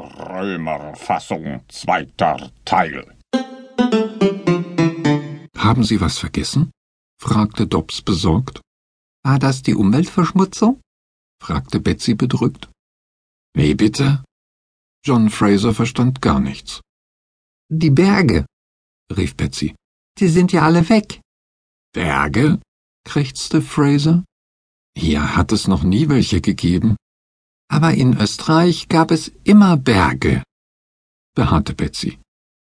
Römerfassung, zweiter Teil. Haben Sie was vergessen? fragte Dobbs besorgt. War das die Umweltverschmutzung? fragte Betsy bedrückt. Wie bitte? John Fraser verstand gar nichts. Die Berge, rief Betsy. die sind ja alle weg. Berge? krächzte Fraser. Hier hat es noch nie welche gegeben. Aber in Österreich gab es immer Berge, beharrte Betsy.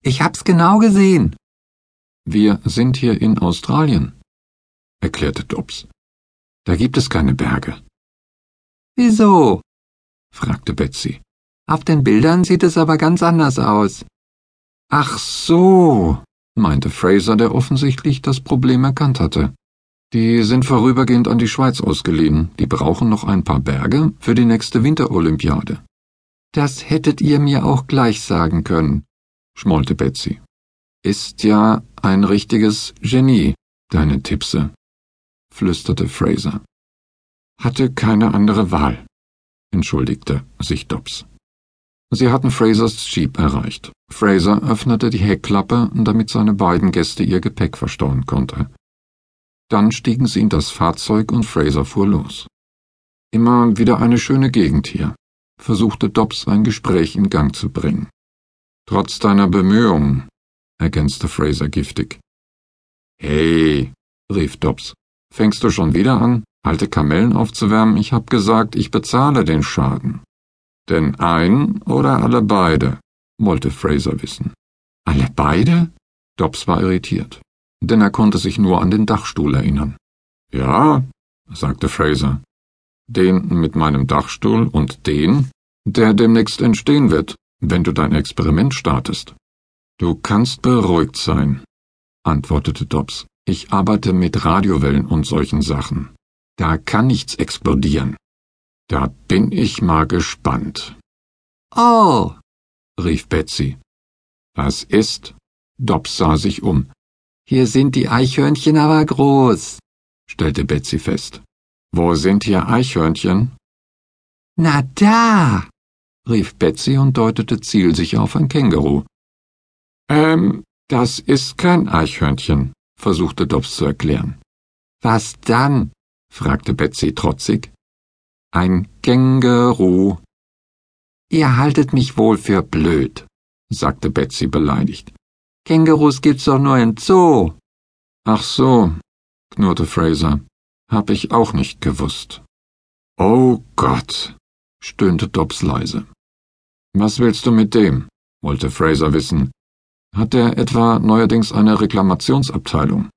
Ich hab's genau gesehen. Wir sind hier in Australien, erklärte Dobbs. Da gibt es keine Berge. Wieso? fragte Betsy. Auf den Bildern sieht es aber ganz anders aus. Ach so, meinte Fraser, der offensichtlich das Problem erkannt hatte. Die sind vorübergehend an die Schweiz ausgeliehen. Die brauchen noch ein paar Berge für die nächste Winterolympiade. Das hättet ihr mir auch gleich sagen können, schmollte Betsy. Ist ja ein richtiges Genie, deine Tippse, flüsterte Fraser. Hatte keine andere Wahl, entschuldigte sich Dobbs. Sie hatten Frasers Jeep erreicht. Fraser öffnete die Heckklappe, damit seine beiden Gäste ihr Gepäck verstauen konnte. Dann stiegen sie in das Fahrzeug und Fraser fuhr los. Immer wieder eine schöne Gegend hier, versuchte Dobbs ein Gespräch in Gang zu bringen. Trotz deiner Bemühungen, ergänzte Fraser giftig. Hey, rief Dobbs, fängst du schon wieder an, alte Kamellen aufzuwärmen? Ich hab gesagt, ich bezahle den Schaden. Denn ein oder alle beide, wollte Fraser wissen. Alle beide? Dobbs war irritiert denn er konnte sich nur an den Dachstuhl erinnern. Ja, sagte Fraser. Den mit meinem Dachstuhl und den, der demnächst entstehen wird, wenn du dein Experiment startest. Du kannst beruhigt sein, antwortete Dobbs. Ich arbeite mit Radiowellen und solchen Sachen. Da kann nichts explodieren. Da bin ich mal gespannt. Oh, rief Betsy. Was ist? Dobbs sah sich um. Hier sind die Eichhörnchen aber groß, stellte Betsy fest. Wo sind hier Eichhörnchen? Na da, rief Betsy und deutete zielsicher auf ein Känguru. Ähm, das ist kein Eichhörnchen, versuchte Dobbs zu erklären. Was dann? fragte Betsy trotzig. Ein Känguru. Ihr haltet mich wohl für blöd, sagte Betsy beleidigt. Kängurus gibt's doch nur im Zoo. Ach so, knurrte Fraser. Hab ich auch nicht gewusst. Oh Gott, stöhnte Dobbs leise. Was willst du mit dem? wollte Fraser wissen. Hat er etwa neuerdings eine Reklamationsabteilung?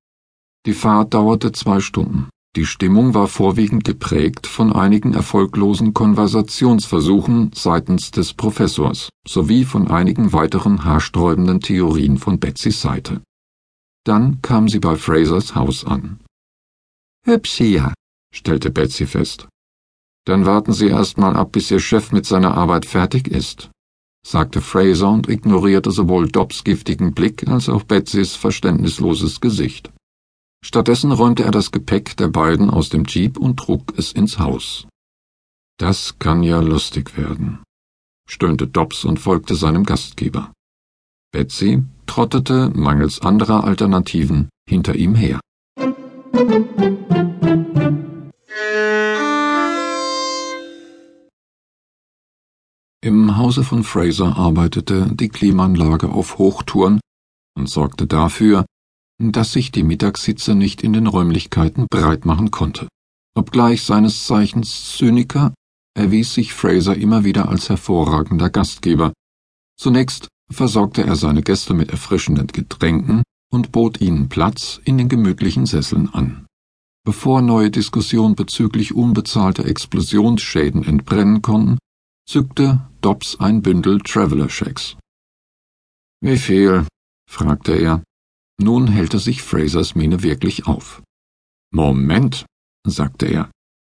Die Fahrt dauerte zwei Stunden. Die Stimmung war vorwiegend geprägt von einigen erfolglosen Konversationsversuchen seitens des Professors sowie von einigen weiteren haarsträubenden Theorien von Betsys Seite. Dann kam sie bei Frasers Haus an. Hübsch hier, stellte Betsy fest. Dann warten Sie erst mal ab, bis Ihr Chef mit seiner Arbeit fertig ist, sagte Fraser und ignorierte sowohl Dobbs giftigen Blick als auch Betsys verständnisloses Gesicht. Stattdessen räumte er das Gepäck der beiden aus dem Jeep und trug es ins Haus. Das kann ja lustig werden, stöhnte Dobbs und folgte seinem Gastgeber. Betsy trottete, mangels anderer Alternativen, hinter ihm her. Im Hause von Fraser arbeitete die Klimaanlage auf Hochtouren und sorgte dafür, dass sich die Mittagshitze nicht in den Räumlichkeiten breit machen konnte. Obgleich seines Zeichens Zyniker, erwies sich Fraser immer wieder als hervorragender Gastgeber. Zunächst versorgte er seine Gäste mit erfrischenden Getränken und bot ihnen Platz in den gemütlichen Sesseln an. Bevor neue Diskussionen bezüglich unbezahlter Explosionsschäden entbrennen konnten, zückte Dobbs ein Bündel Traveler-Schecks. Wie viel? fragte er. Nun hellte sich Frasers Miene wirklich auf. Moment, sagte er.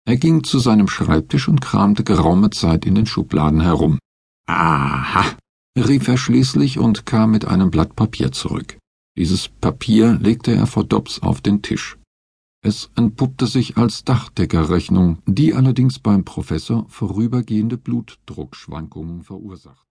Er ging zu seinem Schreibtisch und kramte geraume Zeit in den Schubladen herum. Aha, rief er schließlich und kam mit einem Blatt Papier zurück. Dieses Papier legte er vor Dobbs auf den Tisch. Es entpuppte sich als Dachdeckerrechnung, die allerdings beim Professor vorübergehende Blutdruckschwankungen verursacht.